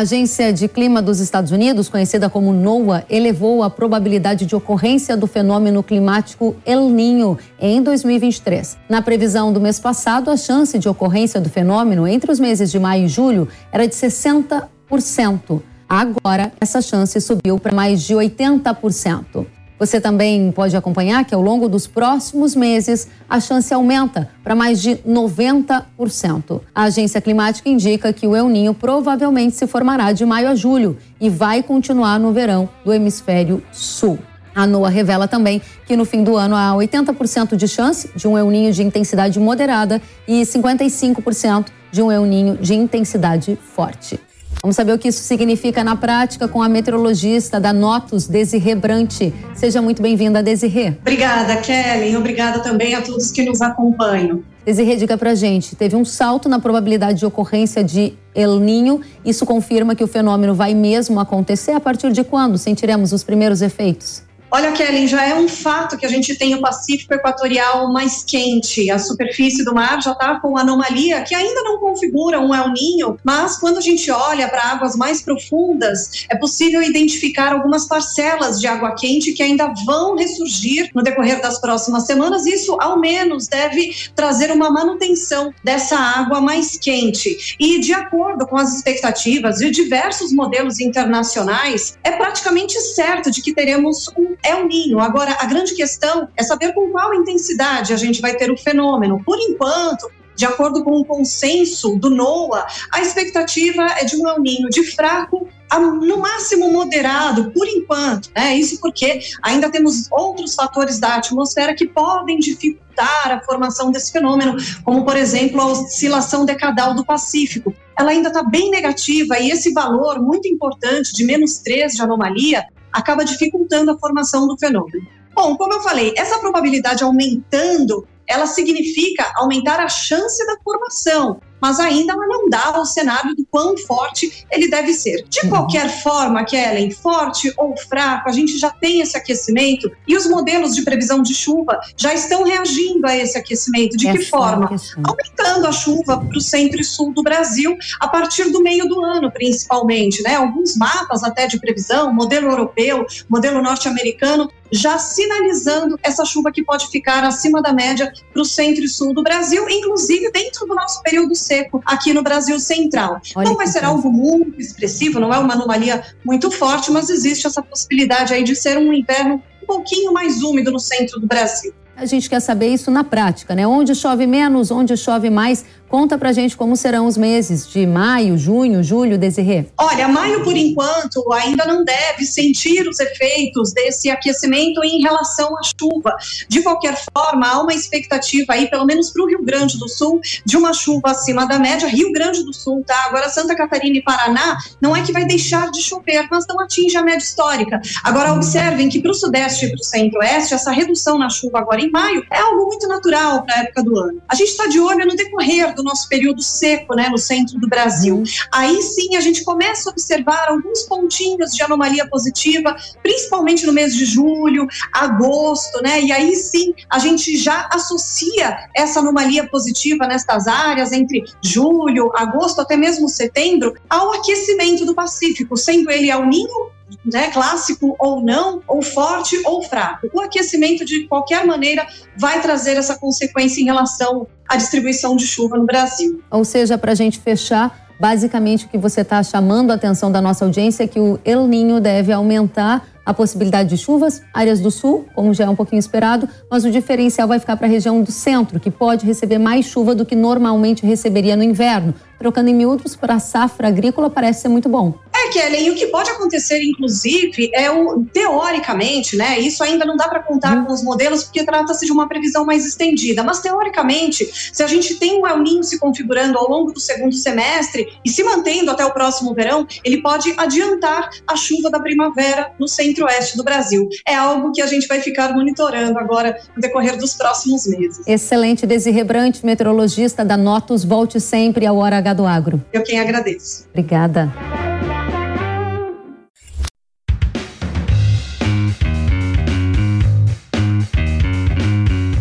Agência de Clima dos Estados Unidos, conhecida como NOAA, elevou a probabilidade de ocorrência do fenômeno climático El Ninho em 2023. Na previsão do mês passado, a chance de ocorrência do fenômeno entre os meses de maio e julho era de 60%. Agora, essa chance subiu para mais de 80%. Você também pode acompanhar que ao longo dos próximos meses a chance aumenta para mais de 90%. A agência climática indica que o El Ninho provavelmente se formará de maio a julho e vai continuar no verão do hemisfério sul. A NOAA revela também que no fim do ano há 80% de chance de um El Ninho de intensidade moderada e 55% de um El Ninho de intensidade forte. Vamos saber o que isso significa na prática com a meteorologista da Notus, Desirê Brante. Seja muito bem-vinda, Desirê. Obrigada, Kelly. Obrigada também a todos que nos acompanham. Desirê, diga pra gente, teve um salto na probabilidade de ocorrência de El Ninho. Isso confirma que o fenômeno vai mesmo acontecer? A partir de quando sentiremos os primeiros efeitos? Olha, Kelly, já é um fato que a gente tem o Pacífico Equatorial mais quente. A superfície do mar já está com anomalia que ainda não configura um El Ninho, mas quando a gente olha para águas mais profundas, é possível identificar algumas parcelas de água quente que ainda vão ressurgir no decorrer das próximas semanas. Isso, ao menos, deve trazer uma manutenção dessa água mais quente. E, de acordo com as expectativas de diversos modelos internacionais, é praticamente certo de que teremos um é o ninho. Agora, a grande questão é saber com qual intensidade a gente vai ter o fenômeno. Por enquanto, de acordo com o consenso do NOAA, a expectativa é de um El Ninho de fraco a, no máximo moderado, por enquanto. Né? Isso porque ainda temos outros fatores da atmosfera que podem dificultar a formação desse fenômeno, como, por exemplo, a oscilação decadal do Pacífico. Ela ainda está bem negativa e esse valor muito importante de menos 3 de anomalia acaba dificultando a formação do fenômeno. Bom, como eu falei, essa probabilidade aumentando, ela significa aumentar a chance da formação mas ainda ela não dá o cenário do quão forte ele deve ser. De uhum. qualquer forma, Kellen, forte ou fraco, a gente já tem esse aquecimento e os modelos de previsão de chuva já estão reagindo a esse aquecimento. De que forma? Aumentando a chuva para o centro e sul do Brasil a partir do meio do ano, principalmente. Né? Alguns mapas até de previsão, modelo europeu, modelo norte-americano, já sinalizando essa chuva que pode ficar acima da média para o centro e sul do Brasil, inclusive dentro do nosso período seco aqui no Brasil Central. Olha não vai ser algo muito expressivo, não é uma anomalia muito forte, mas existe essa possibilidade aí de ser um inverno um pouquinho mais úmido no centro do Brasil. A gente quer saber isso na prática, né? Onde chove menos, onde chove mais. Conta pra gente como serão os meses de maio, junho, julho, Desirê. Olha, maio, por enquanto, ainda não deve sentir os efeitos desse aquecimento em relação à chuva. De qualquer forma, há uma expectativa aí, pelo menos para o Rio Grande do Sul, de uma chuva acima da média. Rio Grande do Sul, tá? Agora, Santa Catarina e Paraná, não é que vai deixar de chover, mas não atinge a média histórica. Agora, observem que para o Sudeste e para o Centro-Oeste, essa redução na chuva agora em maio é algo muito natural para a época do ano. A gente está de olho no decorrer do nosso período seco, né, no centro do Brasil. Uhum. Aí sim a gente começa a observar alguns pontinhos de anomalia positiva, principalmente no mês de julho, agosto, né? E aí sim a gente já associa essa anomalia positiva nestas áreas entre julho, agosto, até mesmo setembro, ao aquecimento do Pacífico, sendo ele ao ninho né, clássico ou não, ou forte ou fraco. O aquecimento, de qualquer maneira, vai trazer essa consequência em relação à distribuição de chuva no Brasil. Ou seja, para a gente fechar, basicamente o que você está chamando a atenção da nossa audiência é que o El Ninho deve aumentar a possibilidade de chuvas, áreas do sul, como já é um pouquinho esperado, mas o diferencial vai ficar para a região do centro, que pode receber mais chuva do que normalmente receberia no inverno. Trocando em miúdos, para a safra agrícola parece ser muito bom. Kelly, e o que pode acontecer, inclusive, é o teoricamente, né? Isso ainda não dá para contar uhum. com os modelos, porque trata-se de uma previsão mais estendida. Mas teoricamente, se a gente tem o El Ninho se configurando ao longo do segundo semestre e se mantendo até o próximo verão, ele pode adiantar a chuva da primavera no centro-oeste do Brasil. É algo que a gente vai ficar monitorando agora no decorrer dos próximos meses. Excelente, Desi Brant, meteorologista da Notus. Volte sempre ao Hora H do Agro. Eu quem agradeço. Obrigada.